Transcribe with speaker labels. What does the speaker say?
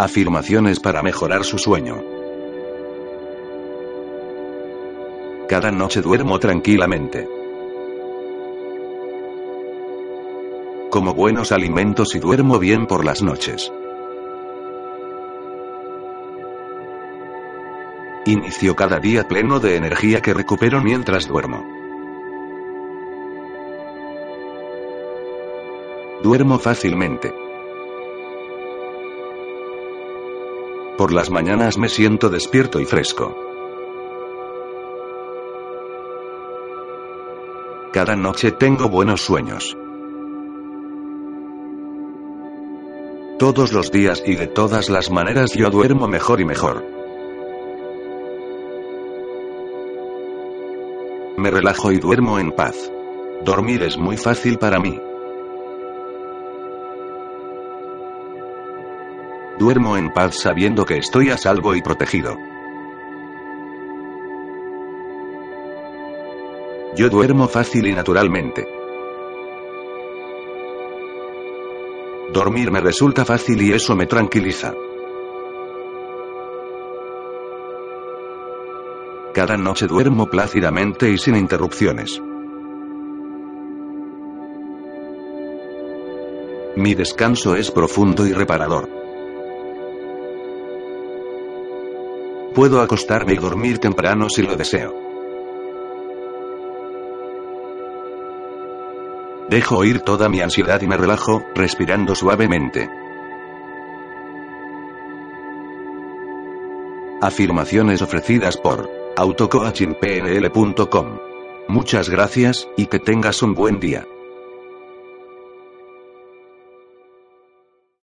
Speaker 1: Afirmaciones para mejorar su sueño. Cada noche duermo tranquilamente. Como buenos alimentos y duermo bien por las noches. Inicio cada día pleno de energía que recupero mientras duermo. Duermo fácilmente. Por las mañanas me siento despierto y fresco. Cada noche tengo buenos sueños. Todos los días y de todas las maneras yo duermo mejor y mejor. Me relajo y duermo en paz. Dormir es muy fácil para mí. Duermo en paz sabiendo que estoy a salvo y protegido. Yo duermo fácil y naturalmente. Dormir me resulta fácil y eso me tranquiliza. Cada noche duermo plácidamente y sin interrupciones. Mi descanso es profundo y reparador. Puedo acostarme y dormir temprano si lo deseo. Dejo ir toda mi ansiedad y me relajo, respirando suavemente. Afirmaciones ofrecidas por autocoachingpnl.com. Muchas gracias, y que tengas un buen día.